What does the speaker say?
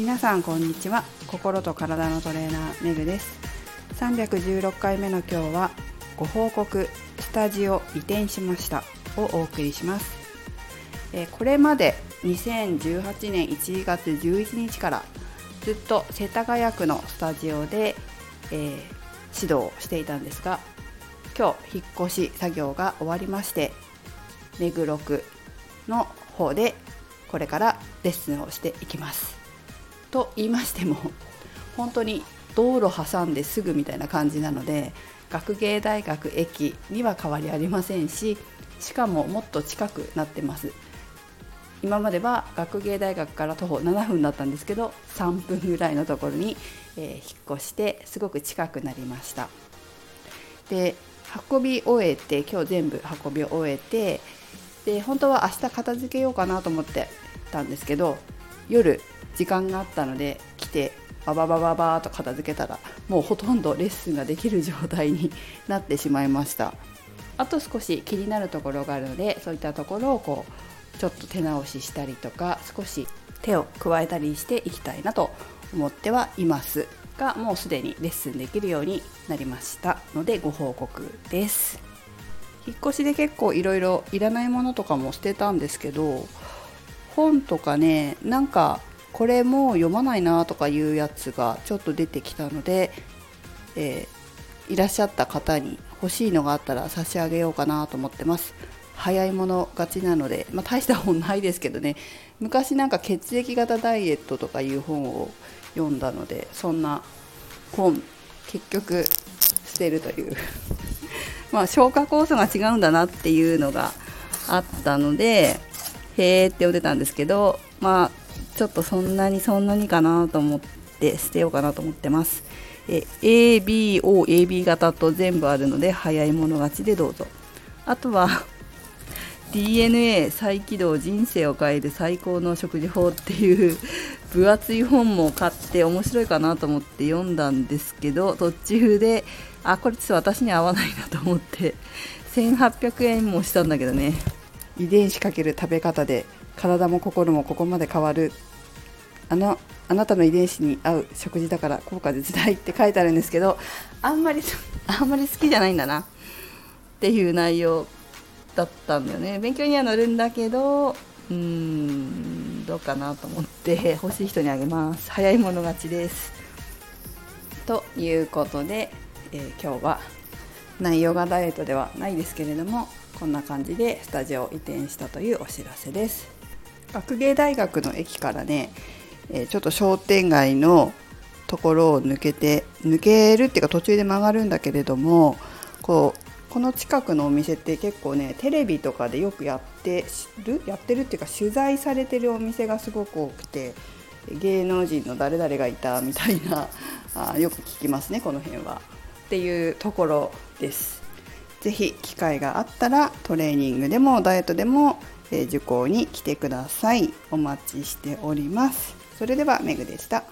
皆さんこんにちは。心と体のトレーナーめぐです。316回目の今日はご報告スタジオ移転しました。をお送りします。えこれまで2018年1月11日からずっと世田谷区のスタジオで、えー、指導をしていたんですが今日引っ越し作業が終わりまして目黒区の方でこれからレッスンをしていきます。と言いましても 本当に道路挟んですぐみたいな感じなので学芸大学駅には変わりありませんししかももっと近くなってます。今までは学芸大学から徒歩7分だったんですけど3分ぐらいのところに、え、引っ越してすごく近くなりました。で運び終えて今日全部運び終えてで本当は明日片付けようかなと思ってたんですけど夜時間があったので来てバババババーと片付けたらもうほとんどレッスンができる状態になってしまいました。あと少し気になるところがあるのでそういったところをこうちょっと手直ししたりとか少し手を加えたりしていきたいなと思ってはいますがもうすでにレッスンできるようになりました。のでご報告です。引っ越しで結構いろいろいらないものとかも捨てたんですけど本とかねなんかこれも読まないなとかいうやつがちょっと出てきたので、えー、いらっしゃった方に欲しいのがあったら差し上げようかなと思ってます。早いもの勝ちなので、まあ、大した本ないですけどね。昔なんか血液型ダイエットとかいう本を読んだのでそんな本結局捨てるという。まあ消化酵素が違うんだなっていうのがあったのでへーって読んでたんですけどまあちょっとそんなにそんなにかなと思って捨てようかなと思ってます。ABOAB 型と全部あるので早い者勝ちでどうぞ。あとは DNA 再起動人生を変える最高の食事法っていう分厚い本も買って面白いかなと思って読んだんですけど途中であこれちょっと私に合わないなと思って1800円もしたんだけどね。遺伝子かける食べ方で体も心もここまで変わる。あのあなたの遺伝子に合う食事だから効果絶大って書いてあるんですけどあんまりあんまり好きじゃないんだな。っていう内容だったんだよね。勉強には乗るんだけどうーんどうかなと思って欲しい人にあげます。早い者勝ちです。ということで、えー、今日は内容がダイエットではないですけれどもこんな感じでスタジオを移転したというお知らせです。学芸大学の駅からねえちょっと商店街のところを抜けて抜けるっていうか途中で曲がるんだけれどもこうこの近くのお店って結構ねテレビとかでよくやってるやってるっていうか取材されてるお店がすごく多くて芸能人の誰々がいたみたいなあよく聞きますねこの辺はっていうところです。ぜひ機会があったらトレーニングでもダイエットでも、受講に来てください。お待ちしております。それではメグでした。